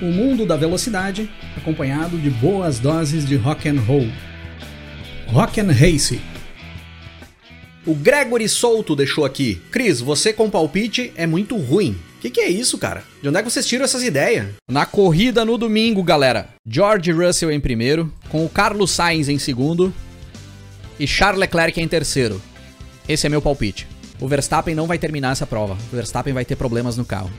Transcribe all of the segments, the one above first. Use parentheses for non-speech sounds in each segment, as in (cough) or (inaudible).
O mundo da velocidade, acompanhado de boas doses de rock and roll. Rock and Race. O Gregory Souto deixou aqui. Cris, você com palpite é muito ruim. O que, que, é isso, cara? De onde é que vocês tiram essas ideias? Na corrida no domingo, galera. George Russell em primeiro, com o Carlos Sainz em segundo e Charles Leclerc em terceiro. Esse é meu palpite. O Verstappen não vai terminar essa prova. O Verstappen vai ter problemas no carro.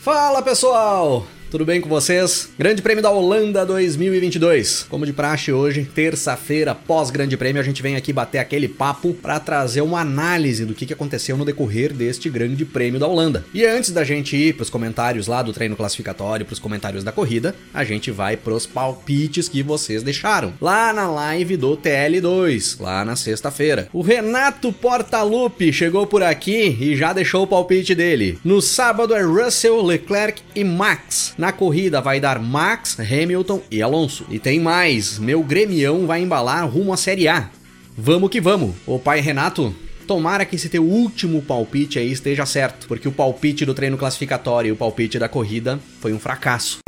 Fala pessoal! Tudo bem com vocês? Grande Prêmio da Holanda 2022. Como de praxe hoje, terça-feira, pós Grande Prêmio, a gente vem aqui bater aquele papo para trazer uma análise do que aconteceu no decorrer deste Grande Prêmio da Holanda. E antes da gente ir para os comentários lá do treino classificatório, para os comentários da corrida, a gente vai para os palpites que vocês deixaram lá na live do TL2, lá na sexta-feira. O Renato Portaluppi chegou por aqui e já deixou o palpite dele. No sábado é Russell, Leclerc e Max. Na corrida vai dar Max, Hamilton e Alonso. E tem mais, meu gremião vai embalar rumo à Série A. Vamos que vamos. O pai Renato, tomara que esse teu último palpite aí esteja certo, porque o palpite do treino classificatório e o palpite da corrida foi um fracasso.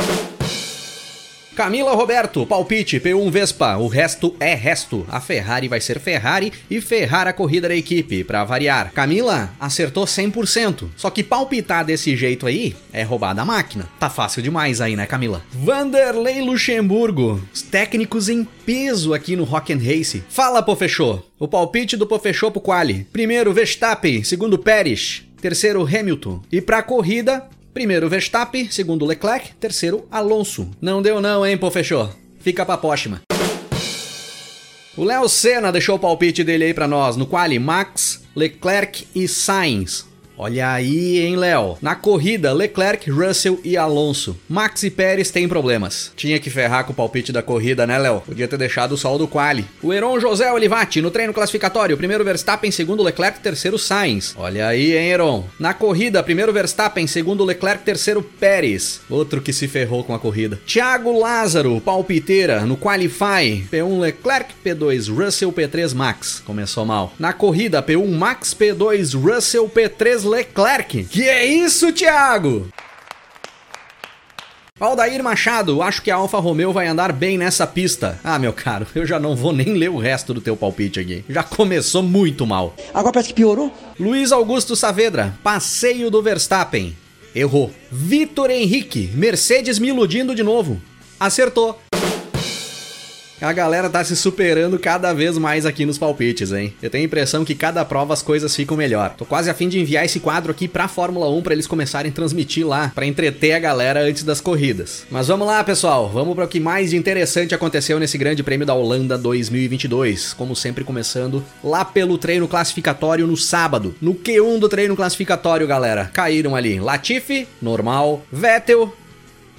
Camila Roberto, palpite, P1 Vespa, o resto é resto. A Ferrari vai ser Ferrari e ferrar a corrida da equipe, para variar. Camila acertou 100%. Só que palpitar desse jeito aí é roubar da máquina. Tá fácil demais aí, né, Camila? Vanderlei Luxemburgo, os técnicos em peso aqui no Rock and Race. Fala, Pofechô. O palpite do Pofechô pro quali. Primeiro Verstappen, segundo Pérez, terceiro Hamilton. E pra corrida, Primeiro Verstappen, segundo Leclerc, terceiro Alonso. Não deu não, hein, pô, fechou. Fica pra próxima. O Léo Senna deixou o palpite dele aí pra nós, no quali Max, Leclerc e Sainz. Olha aí, hein, Léo? Na corrida, Leclerc, Russell e Alonso. Max e Pérez têm problemas. Tinha que ferrar com o palpite da corrida, né, Léo? Podia ter deixado o sol do quali. O Heron José Olivati, no treino classificatório, primeiro Verstappen, segundo Leclerc, terceiro Sainz. Olha aí, hein, Heron? Na corrida, primeiro Verstappen, segundo Leclerc, terceiro Pérez. Outro que se ferrou com a corrida. Thiago Lázaro, palpiteira, no Qualify. P1 Leclerc, P2 Russell, P3 Max. Começou mal. Na corrida, P1 Max, P2 Russell, P3 Leclerc. Que é isso, Thiago? Aldair Machado, acho que a Alfa Romeo vai andar bem nessa pista. Ah, meu caro, eu já não vou nem ler o resto do teu palpite aqui. Já começou muito mal. Agora parece que piorou. Luiz Augusto Saavedra, passeio do Verstappen. Errou. Vitor Henrique, Mercedes me iludindo de novo. Acertou. A galera tá se superando cada vez mais aqui nos palpites, hein? Eu tenho a impressão que cada prova as coisas ficam melhor. Tô quase a fim de enviar esse quadro aqui pra Fórmula 1 para eles começarem a transmitir lá, para entreter a galera antes das corridas. Mas vamos lá, pessoal, vamos para o que mais interessante aconteceu nesse Grande Prêmio da Holanda 2022. Como sempre, começando lá pelo treino classificatório no sábado. No Q1 do treino classificatório, galera, caíram ali Latifi, normal, Vettel,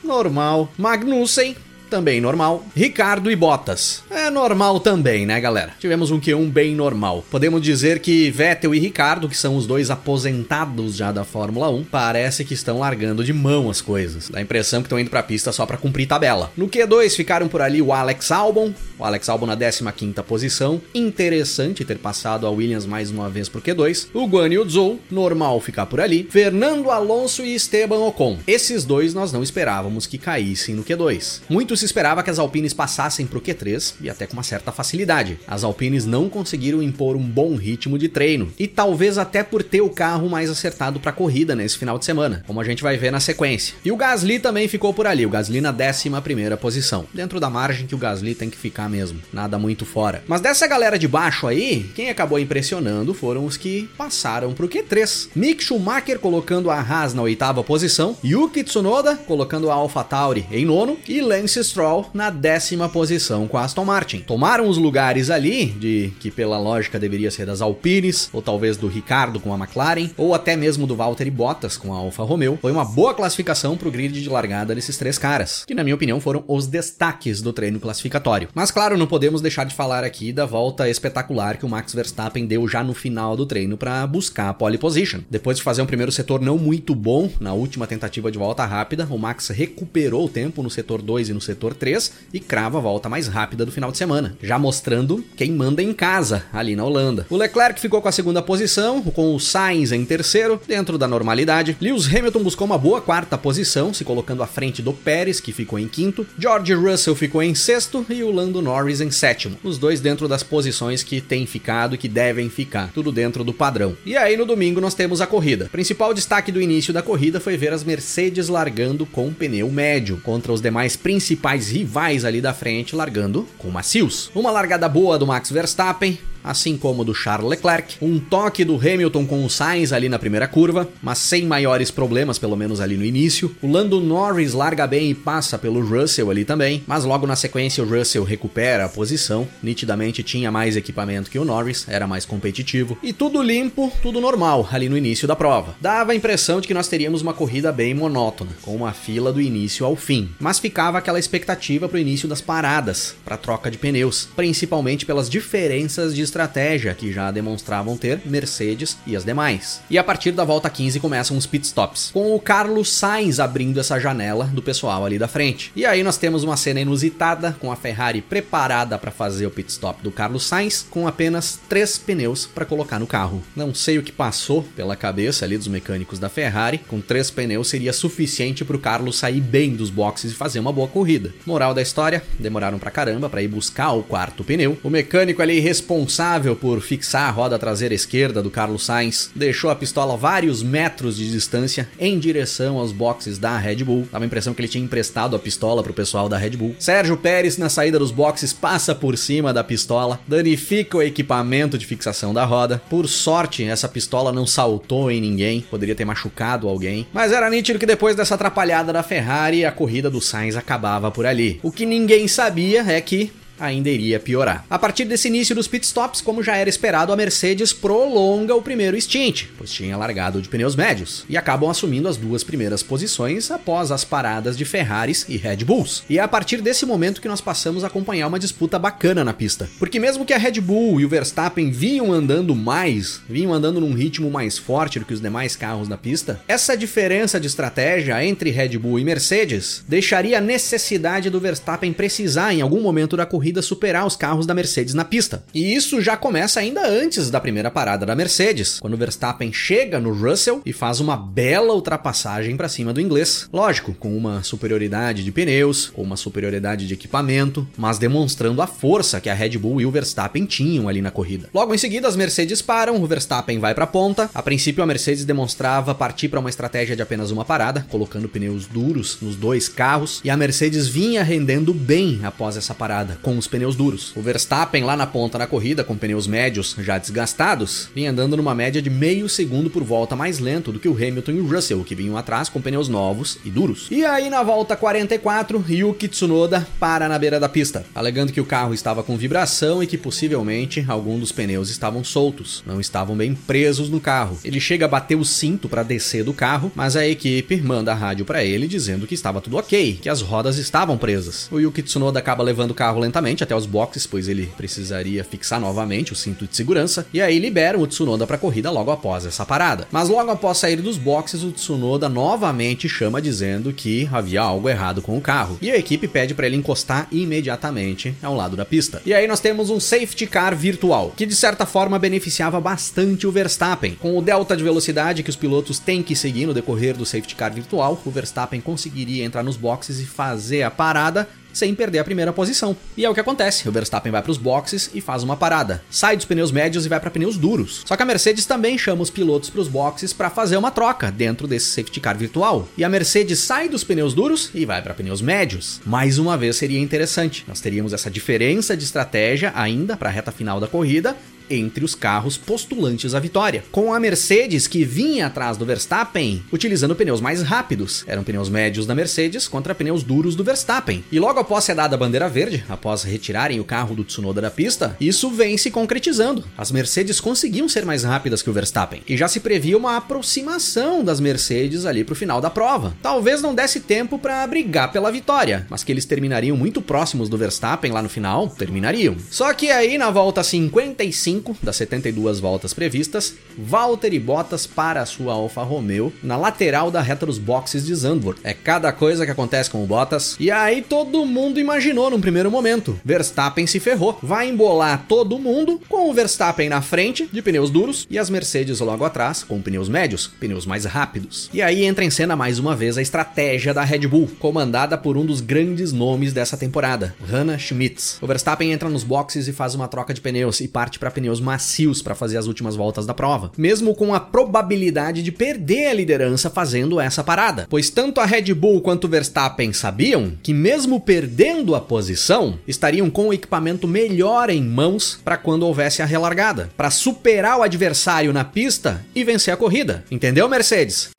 normal, Magnussen, também normal. Ricardo e Bottas. É normal também, né, galera? Tivemos um Q1 bem normal. Podemos dizer que Vettel e Ricardo, que são os dois aposentados já da Fórmula 1, parece que estão largando de mão as coisas. Dá a impressão que estão indo pra pista só para cumprir tabela. No Q2 ficaram por ali o Alex Albon, o Alex Albon na 15ª posição. Interessante ter passado a Williams mais uma vez pro Q2. O Guan Yu Zhou, normal ficar por ali. Fernando Alonso e Esteban Ocon. Esses dois nós não esperávamos que caíssem no Q2. Muitos se esperava que as Alpines passassem pro Q3 e até com uma certa facilidade. As Alpines não conseguiram impor um bom ritmo de treino e talvez até por ter o carro mais acertado para corrida nesse final de semana, como a gente vai ver na sequência. E o Gasly também ficou por ali, o Gasly na 11 primeira posição, dentro da margem que o Gasly tem que ficar mesmo, nada muito fora. Mas dessa galera de baixo aí, quem acabou impressionando foram os que passaram pro Q3. Mick Schumacher colocando a Haas na oitava posição, Yuki Tsunoda colocando a AlphaTauri em nono e Lance Stroll na décima posição com a Aston Martin. Tomaram os lugares ali de que pela lógica deveria ser das Alpines, ou talvez do Ricardo com a McLaren, ou até mesmo do Valtteri Bottas com a Alfa Romeo. Foi uma boa classificação para o grid de largada desses três caras, que na minha opinião foram os destaques do treino classificatório. Mas claro, não podemos deixar de falar aqui da volta espetacular que o Max Verstappen deu já no final do treino para buscar a pole position. Depois de fazer um primeiro setor não muito bom na última tentativa de volta rápida, o Max recuperou o tempo no setor 2 e no setor 3 e crava a volta mais rápida do final de semana, já mostrando quem manda em casa ali na Holanda. O Leclerc ficou com a segunda posição, com o Sainz em terceiro, dentro da normalidade. Lewis Hamilton buscou uma boa quarta posição, se colocando à frente do Pérez, que ficou em quinto. George Russell ficou em sexto e o Lando Norris em sétimo. Os dois dentro das posições que têm ficado e que devem ficar, tudo dentro do padrão. E aí no domingo nós temos a corrida. Principal destaque do início da corrida foi ver as Mercedes largando com pneu médio, contra os demais principais rivais ali da frente largando com macios. Uma largada boa do Max Verstappen, assim como do Charles Leclerc, um toque do Hamilton com o Sainz ali na primeira curva, mas sem maiores problemas, pelo menos ali no início. O Lando Norris larga bem e passa pelo Russell ali também, mas logo na sequência o Russell recupera a posição, nitidamente tinha mais equipamento que o Norris, era mais competitivo, e tudo limpo, tudo normal ali no início da prova. Dava a impressão de que nós teríamos uma corrida bem monótona, com uma fila do início ao fim, mas ficava aquela expectativa para o início das paradas, para troca de pneus, principalmente pelas diferenças de estratégia que já demonstravam ter Mercedes e as demais. E a partir da volta 15 começam os pitstops, com o Carlos Sainz abrindo essa janela do pessoal ali da frente. E aí nós temos uma cena inusitada com a Ferrari preparada para fazer o pitstop do Carlos Sainz com apenas três pneus para colocar no carro. Não sei o que passou pela cabeça ali dos mecânicos da Ferrari, com três pneus seria suficiente para o Carlos sair bem dos boxes e fazer uma boa corrida. Moral da história, demoraram pra caramba para ir buscar o quarto pneu. O mecânico ali responsável responsável por fixar a roda traseira esquerda do Carlos Sainz deixou a pistola vários metros de distância em direção aos boxes da Red Bull. Dava a impressão que ele tinha emprestado a pistola pro pessoal da Red Bull. Sérgio Pérez, na saída dos boxes, passa por cima da pistola, danifica o equipamento de fixação da roda. Por sorte, essa pistola não saltou em ninguém, poderia ter machucado alguém. Mas era nítido que depois dessa atrapalhada da Ferrari, a corrida do Sainz acabava por ali. O que ninguém sabia é que ainda iria piorar. A partir desse início dos pitstops, como já era esperado, a Mercedes prolonga o primeiro stint, pois tinha largado de pneus médios, e acabam assumindo as duas primeiras posições após as paradas de Ferraris e Red Bulls. E é a partir desse momento que nós passamos a acompanhar uma disputa bacana na pista. Porque mesmo que a Red Bull e o Verstappen vinham andando mais, vinham andando num ritmo mais forte do que os demais carros na pista, essa diferença de estratégia entre Red Bull e Mercedes deixaria a necessidade do Verstappen precisar em algum momento da corrida corrida superar os carros da Mercedes na pista. E isso já começa ainda antes da primeira parada da Mercedes, quando Verstappen chega no Russell e faz uma bela ultrapassagem para cima do inglês. Lógico, com uma superioridade de pneus ou uma superioridade de equipamento, mas demonstrando a força que a Red Bull e o Verstappen tinham ali na corrida. Logo em seguida, as Mercedes param, o Verstappen vai para a ponta. A princípio, a Mercedes demonstrava partir para uma estratégia de apenas uma parada, colocando pneus duros nos dois carros, e a Mercedes vinha rendendo bem após essa parada, com os pneus duros. O Verstappen lá na ponta na corrida, com pneus médios já desgastados, vinha andando numa média de meio segundo por volta mais lento do que o Hamilton e o Russell, que vinham atrás com pneus novos e duros. E aí na volta 44, Yuki Tsunoda para na beira da pista, alegando que o carro estava com vibração e que possivelmente algum dos pneus estavam soltos, não estavam bem presos no carro. Ele chega a bater o cinto para descer do carro, mas a equipe manda a rádio para ele dizendo que estava tudo ok, que as rodas estavam presas. O Yuki Tsunoda acaba levando o carro lentamente novamente até os boxes, pois ele precisaria fixar novamente o cinto de segurança, e aí liberam o Tsunoda para a corrida logo após essa parada. Mas logo após sair dos boxes, o Tsunoda novamente chama dizendo que havia algo errado com o carro, e a equipe pede para ele encostar imediatamente ao lado da pista. E aí nós temos um safety car virtual, que de certa forma beneficiava bastante o Verstappen. Com o delta de velocidade que os pilotos têm que seguir no decorrer do safety car virtual, o Verstappen conseguiria entrar nos boxes e fazer a parada sem perder a primeira posição. E é o que acontece. O Verstappen vai para os boxes e faz uma parada. Sai dos pneus médios e vai para pneus duros. Só que a Mercedes também chama os pilotos para os boxes para fazer uma troca dentro desse safety car virtual. E a Mercedes sai dos pneus duros e vai para pneus médios. Mais uma vez seria interessante. Nós teríamos essa diferença de estratégia ainda para a reta final da corrida entre os carros postulantes à vitória, com a Mercedes que vinha atrás do Verstappen utilizando pneus mais rápidos. Eram pneus médios da Mercedes contra pneus duros do Verstappen. E logo após ser dada a bandeira verde, após retirarem o carro do Tsunoda da pista, isso vem se concretizando. As Mercedes conseguiam ser mais rápidas que o Verstappen e já se previa uma aproximação das Mercedes ali pro final da prova. Talvez não desse tempo para brigar pela vitória, mas que eles terminariam muito próximos do Verstappen lá no final, terminariam. Só que aí na volta 55 das 72 voltas previstas, Valtteri Bottas para a sua Alfa Romeo na lateral da reta dos boxes de Zandvoort. É cada coisa que acontece com o Bottas. E aí todo mundo imaginou num primeiro momento, Verstappen se ferrou, vai embolar todo mundo com o Verstappen na frente de pneus duros e as Mercedes logo atrás com pneus médios, pneus mais rápidos. E aí entra em cena mais uma vez a estratégia da Red Bull, comandada por um dos grandes nomes dessa temporada, Hannah Schmitz. O Verstappen entra nos boxes e faz uma troca de pneus e parte para pneus macios para fazer as últimas voltas da prova, mesmo com a probabilidade de perder a liderança fazendo essa parada, pois tanto a Red Bull quanto o Verstappen sabiam que mesmo perdendo a posição, estariam com o equipamento melhor em mãos para quando houvesse a relargada, para superar o adversário na pista e vencer a corrida. Entendeu, Mercedes?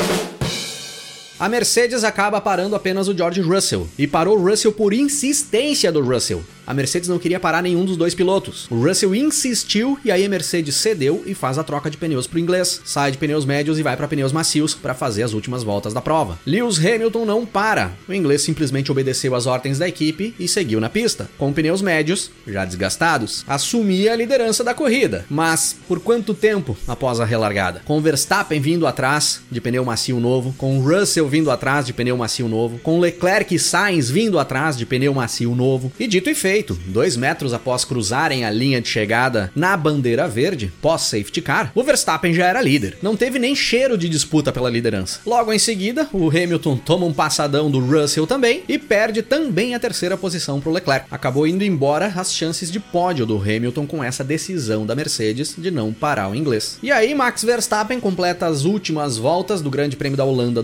A Mercedes acaba parando apenas o George Russell e parou o Russell por insistência do Russell a Mercedes não queria parar nenhum dos dois pilotos. O Russell insistiu e aí a Mercedes cedeu e faz a troca de pneus para o inglês. Sai de pneus médios e vai para pneus macios para fazer as últimas voltas da prova. Lewis Hamilton não para. O inglês simplesmente obedeceu às ordens da equipe e seguiu na pista, com pneus médios já desgastados. Assumia a liderança da corrida, mas por quanto tempo após a relargada? Com Verstappen vindo atrás de pneu macio novo, com Russell vindo atrás de pneu macio novo, com Leclerc e Sainz vindo atrás de pneu macio novo. E dito e feito. Dois metros após cruzarem a linha de chegada na bandeira verde, pós-safety car, o Verstappen já era líder. Não teve nem cheiro de disputa pela liderança. Logo em seguida, o Hamilton toma um passadão do Russell também e perde também a terceira posição para o Leclerc. Acabou indo embora as chances de pódio do Hamilton com essa decisão da Mercedes de não parar o inglês. E aí, Max Verstappen completa as últimas voltas do Grande Prêmio da Holanda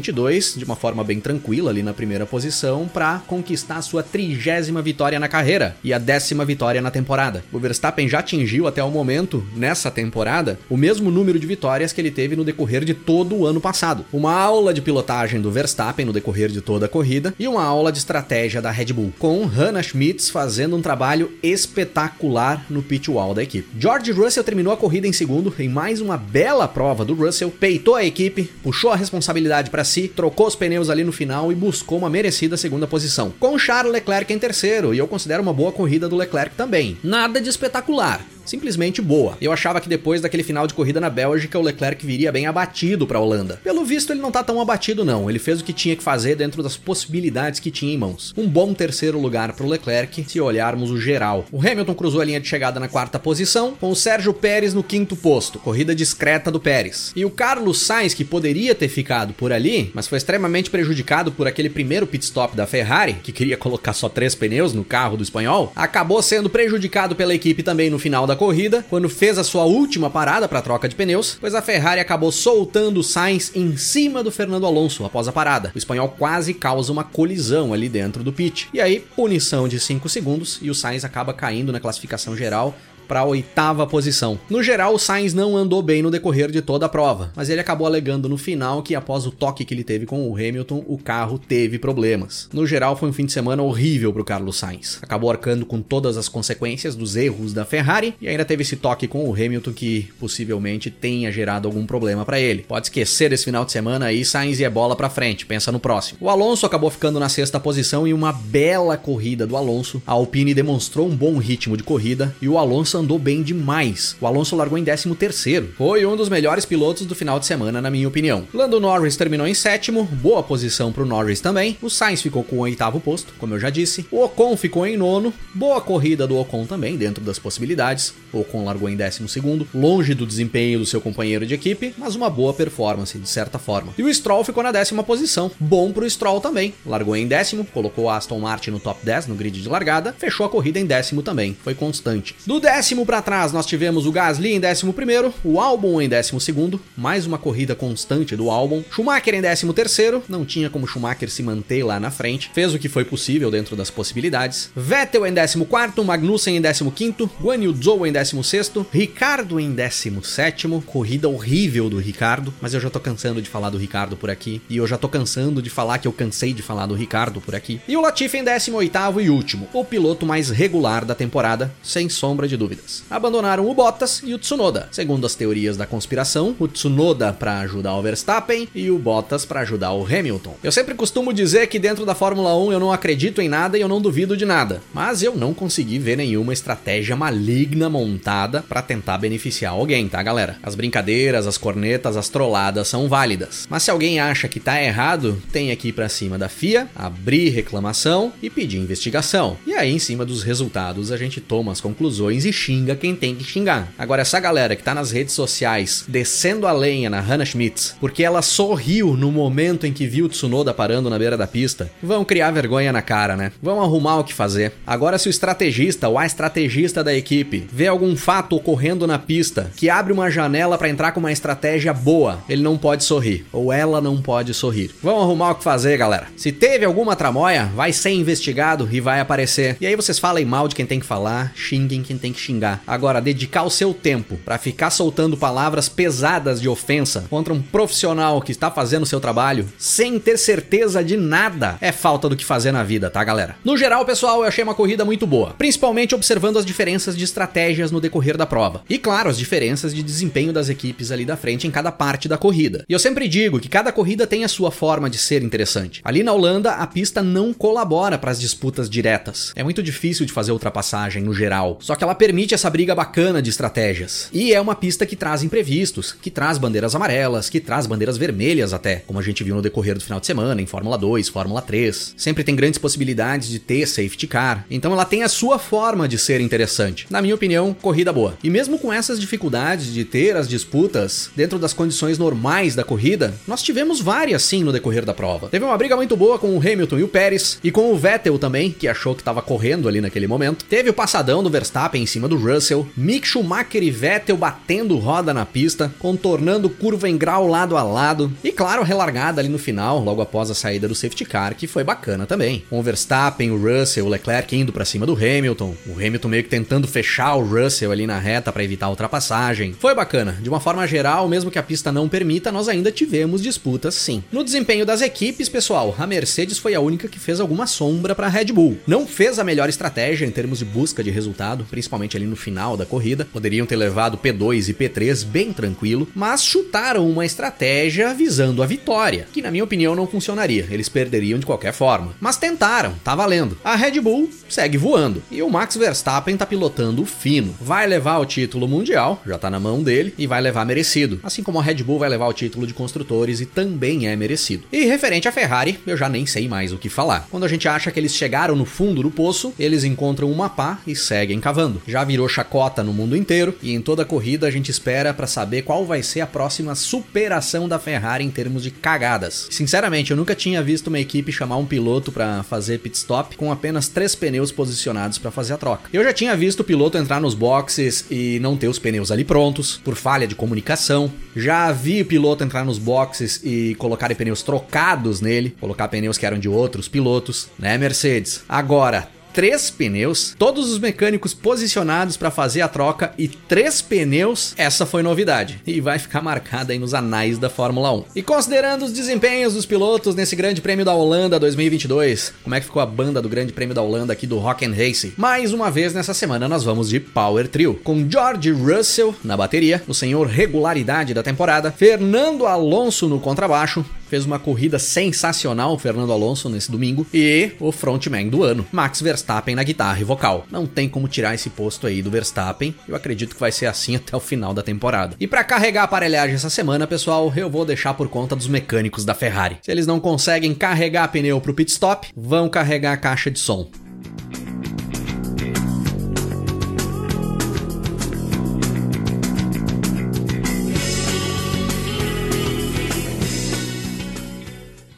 2022 de uma forma bem tranquila ali na primeira posição para conquistar a sua trigésima vitória na carreira e a décima vitória na temporada. O Verstappen já atingiu até o momento, nessa temporada, o mesmo número de vitórias que ele teve no decorrer de todo o ano passado. Uma aula de pilotagem do Verstappen no decorrer de toda a corrida e uma aula de estratégia da Red Bull, com Hannah Schmitz fazendo um trabalho espetacular no pit wall da equipe. George Russell terminou a corrida em segundo em mais uma bela prova do Russell, peitou a equipe, puxou a responsabilidade para trocou os pneus ali no final e buscou uma merecida segunda posição. Com Charles Leclerc em terceiro, e eu considero uma boa corrida do Leclerc também. Nada de espetacular, simplesmente boa. Eu achava que depois daquele final de corrida na Bélgica, o Leclerc viria bem abatido para a Holanda. Pelo visto, ele não tá tão abatido não. Ele fez o que tinha que fazer dentro das possibilidades que tinha em mãos. Um bom terceiro lugar para o Leclerc, se olharmos o geral. O Hamilton cruzou a linha de chegada na quarta posição, com o Sérgio Pérez no quinto posto. Corrida discreta do Pérez. E o Carlos Sainz, que poderia ter ficado por ali, mas foi extremamente prejudicado por aquele primeiro pit stop da Ferrari, que queria colocar só três pneus no carro do espanhol, acabou sendo prejudicado pela equipe também no final da corrida, quando fez a sua última parada para troca de pneus, pois a Ferrari acabou soltando Sainz em cima do Fernando Alonso após a parada. O espanhol quase causa uma colisão ali dentro do pit. E aí, punição de 5 segundos e o Sainz acaba caindo na classificação geral para a oitava posição. No geral, o Sainz não andou bem no decorrer de toda a prova, mas ele acabou alegando no final que após o toque que ele teve com o Hamilton, o carro teve problemas. No geral, foi um fim de semana horrível para o Carlos Sainz. Acabou arcando com todas as consequências dos erros da Ferrari e ainda teve esse toque com o Hamilton que possivelmente tenha gerado algum problema para ele. Pode esquecer esse final de semana aí, Sainz e é bola para frente, pensa no próximo. O Alonso acabou ficando na sexta posição em uma bela corrida do Alonso. A Alpine demonstrou um bom ritmo de corrida e o Alonso andou bem demais. O Alonso largou em 13 terceiro. Foi um dos melhores pilotos do final de semana, na minha opinião. Lando Norris terminou em sétimo, boa posição para Norris também. O Sainz ficou com o oitavo posto, como eu já disse. O Ocon ficou em nono, boa corrida do Ocon também, dentro das possibilidades. O Ocon largou em décimo segundo, longe do desempenho do seu companheiro de equipe, mas uma boa performance, de certa forma. E o Stroll ficou na décima posição, bom para o Stroll também. Largou em décimo, colocou Aston Martin no top 10 no grid de largada, fechou a corrida em décimo também, foi constante. Do décimo décimo para trás nós tivemos o Gasly em décimo primeiro, o Albon em décimo segundo, mais uma corrida constante do Albon. Schumacher em décimo terceiro, não tinha como Schumacher se manter lá na frente, fez o que foi possível dentro das possibilidades. Vettel em décimo quarto, Magnussen em décimo quinto, Guan Yu Zhou em décimo sexto, Ricardo em décimo sétimo, corrida horrível do Ricardo, mas eu já tô cansando de falar do Ricardo por aqui, e eu já tô cansando de falar que eu cansei de falar do Ricardo por aqui. E o Latifi em décimo oitavo e último, o piloto mais regular da temporada, sem sombra de dúvidas. Abandonaram o Bottas e o Tsunoda. Segundo as teorias da conspiração, o Tsunoda para ajudar o Verstappen e o Bottas para ajudar o Hamilton. Eu sempre costumo dizer que dentro da Fórmula 1 eu não acredito em nada e eu não duvido de nada, mas eu não consegui ver nenhuma estratégia maligna montada para tentar beneficiar alguém, tá, galera? As brincadeiras, as cornetas, as trolladas são válidas. Mas se alguém acha que tá errado, tem aqui para cima da FIA, abrir reclamação e pedir investigação. E aí, em cima dos resultados, a gente toma as conclusões e xinga quem tem que xingar. Agora, essa galera que tá nas redes sociais descendo a lenha na Hannah Schmitz, porque ela sorriu no momento em que viu Tsunoda parando na beira da pista, vão criar vergonha na cara, né? Vão arrumar o que fazer. Agora, se o estrategista ou a estrategista da equipe vê algum fato ocorrendo na pista que abre uma janela para entrar com uma estratégia boa, ele não pode sorrir. Ou ela não pode sorrir. Vão arrumar o que fazer, galera. Se teve alguma tramóia, vai ser investigado e vai aparecer. E aí vocês falem mal de quem tem que falar, xinguem quem tem que xingar. Agora, dedicar o seu tempo para ficar soltando palavras pesadas de ofensa contra um profissional que está fazendo seu trabalho sem ter certeza de nada é falta do que fazer na vida, tá, galera? No geral, pessoal, eu achei uma corrida muito boa, principalmente observando as diferenças de estratégias no decorrer da prova. E claro, as diferenças de desempenho das equipes ali da frente em cada parte da corrida. E eu sempre digo que cada corrida tem a sua forma de ser interessante. Ali na Holanda, a pista não colabora para as disputas diretas. É muito difícil de fazer ultrapassagem no geral, só que ela permite essa briga bacana de estratégias. E é uma pista que traz imprevistos, que traz bandeiras amarelas, que traz bandeiras vermelhas até, como a gente viu no decorrer do final de semana em Fórmula 2, Fórmula 3. Sempre tem grandes possibilidades de ter safety car. Então ela tem a sua forma de ser interessante. Na minha opinião, corrida boa. E mesmo com essas dificuldades de ter as disputas dentro das condições normais da corrida, nós tivemos várias sim no decorrer da prova. Teve uma briga muito boa com o Hamilton e o Pérez, e com o Vettel também, que achou que estava correndo ali naquele momento. Teve o passadão do Verstappen em cima do Russell, Mick Schumacher e Vettel batendo roda na pista, contornando curva em grau lado a lado, e claro, relargada ali no final, logo após a saída do safety car, que foi bacana também. Com o Verstappen, o Russell, o Leclerc indo para cima do Hamilton, o Hamilton meio que tentando fechar o Russell ali na reta para evitar a ultrapassagem. Foi bacana. De uma forma geral, mesmo que a pista não permita, nós ainda tivemos disputas sim. No desempenho das equipes, pessoal, a Mercedes foi a única que fez alguma sombra para a Red Bull. Não fez a melhor estratégia em termos de busca de resultado, principalmente ali no final da corrida. Poderiam ter levado P2 e P3 bem tranquilo, mas chutaram uma estratégia visando a vitória, que na minha opinião não funcionaria. Eles perderiam de qualquer forma. Mas tentaram, tá valendo. A Red Bull segue voando e o Max Verstappen tá pilotando fino. Vai levar o título mundial, já tá na mão dele e vai levar merecido. Assim como a Red Bull vai levar o título de construtores e também é merecido. E referente à Ferrari, eu já nem sei mais o que falar. Quando a gente acha que eles chegaram no fundo do poço, eles encontram uma pá e seguem cavando. Já virou chacota no mundo inteiro e em toda corrida a gente espera para saber qual vai ser a próxima superação da Ferrari em termos de cagadas. Sinceramente, eu nunca tinha visto uma equipe chamar um piloto para fazer pit stop com apenas três pneus posicionados para fazer a troca. Eu já tinha visto o piloto entrar nos boxes e não ter os pneus ali prontos por falha de comunicação. Já vi o piloto entrar nos boxes e colocar pneus trocados nele, colocar pneus que eram de outros pilotos, né, Mercedes? Agora, três pneus, todos os mecânicos posicionados para fazer a troca e três pneus, essa foi novidade e vai ficar marcada aí nos anais da Fórmula 1. E considerando os desempenhos dos pilotos nesse Grande Prêmio da Holanda 2022, como é que ficou a banda do Grande Prêmio da Holanda aqui do Rock and Race? Mais uma vez nessa semana nós vamos de Power Trio, com George Russell na bateria, o senhor regularidade da temporada, Fernando Alonso no contrabaixo, fez uma corrida sensacional, Fernando Alonso, nesse domingo, e o frontman do ano, Max Verstappen na guitarra e vocal. Não tem como tirar esse posto aí do Verstappen, eu acredito que vai ser assim (laughs) até o final da temporada. E para carregar a aparelhagem essa semana, pessoal, eu vou deixar por conta dos mecânicos da Ferrari. Se eles não conseguem carregar pneu pro pit stop, vão carregar a caixa de som.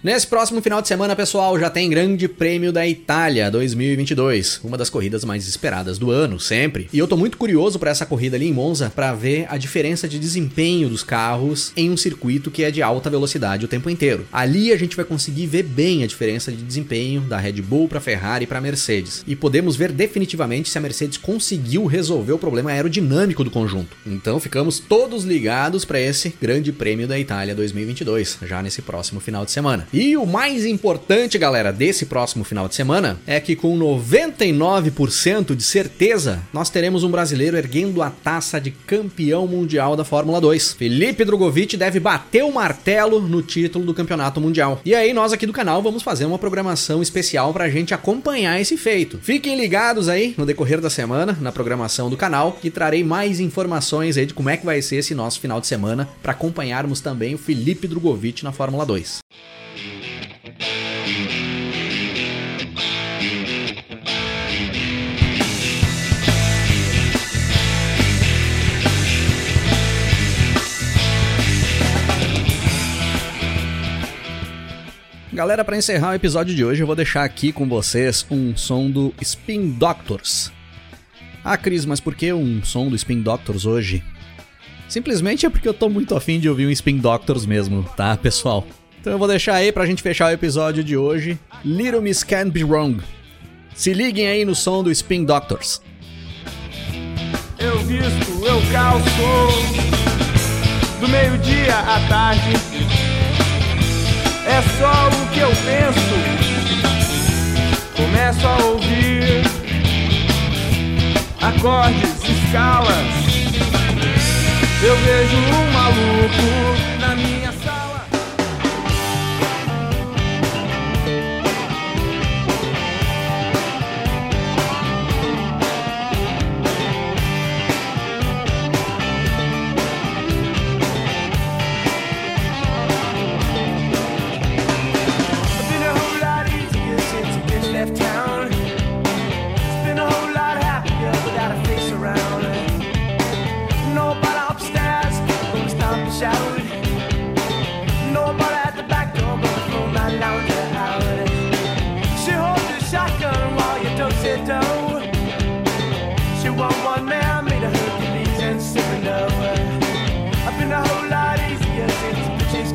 Nesse próximo final de semana, pessoal, já tem Grande Prêmio da Itália 2022, uma das corridas mais esperadas do ano, sempre. E eu tô muito curioso para essa corrida ali em Monza para ver a diferença de desempenho dos carros em um circuito que é de alta velocidade o tempo inteiro. Ali a gente vai conseguir ver bem a diferença de desempenho da Red Bull para Ferrari e para Mercedes. E podemos ver definitivamente se a Mercedes conseguiu resolver o problema aerodinâmico do conjunto. Então ficamos todos ligados para esse Grande Prêmio da Itália 2022, já nesse próximo final de semana. E o mais importante, galera, desse próximo final de semana é que com 99% de certeza nós teremos um brasileiro erguendo a taça de campeão mundial da Fórmula 2. Felipe Drogovic deve bater o martelo no título do campeonato mundial. E aí nós aqui do canal vamos fazer uma programação especial pra gente acompanhar esse feito. Fiquem ligados aí no decorrer da semana na programação do canal que trarei mais informações aí de como é que vai ser esse nosso final de semana para acompanharmos também o Felipe Drogovic na Fórmula 2. Galera, para encerrar o episódio de hoje, eu vou deixar aqui com vocês um som do Spin Doctors. Ah, Cris, mas por que um som do Spin Doctors hoje? Simplesmente é porque eu tô muito afim de ouvir um Spin Doctors mesmo, tá, pessoal? Então eu vou deixar aí pra gente fechar o episódio de hoje. Little Miss Can't Be Wrong. Se liguem aí no som do Spin Doctors. Eu visto, eu calço, do meio-dia à tarde é só o que eu penso. Começo a ouvir acordes,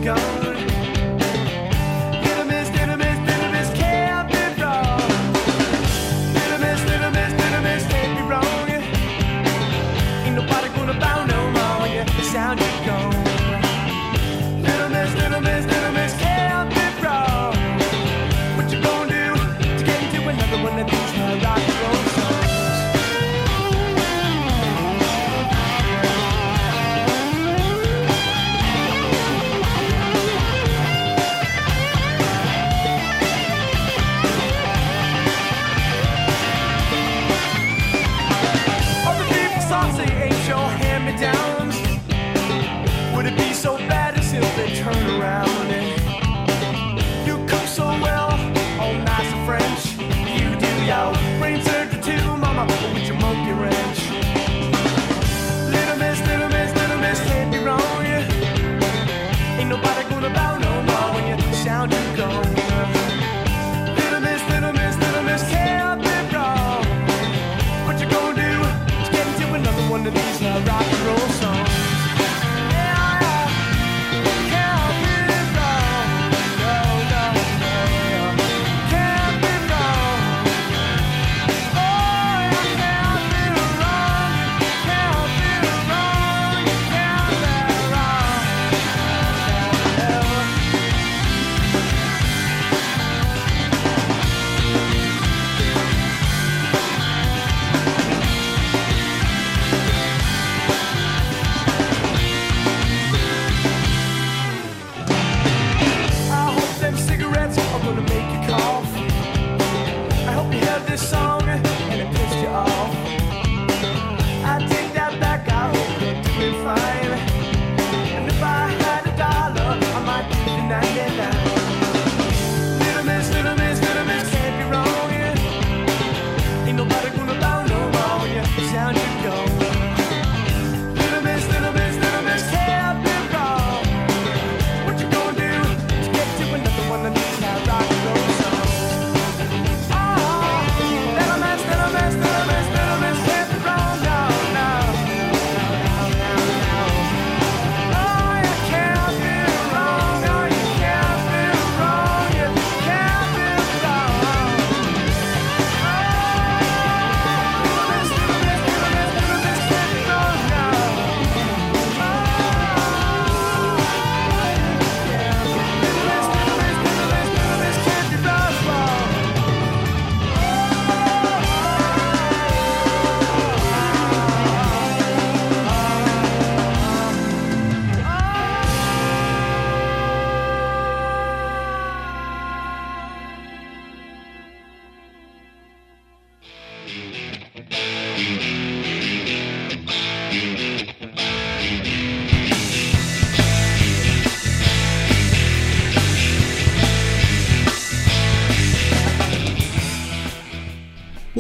gone.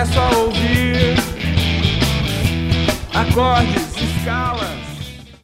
Começo a ouvir acordes, escalas.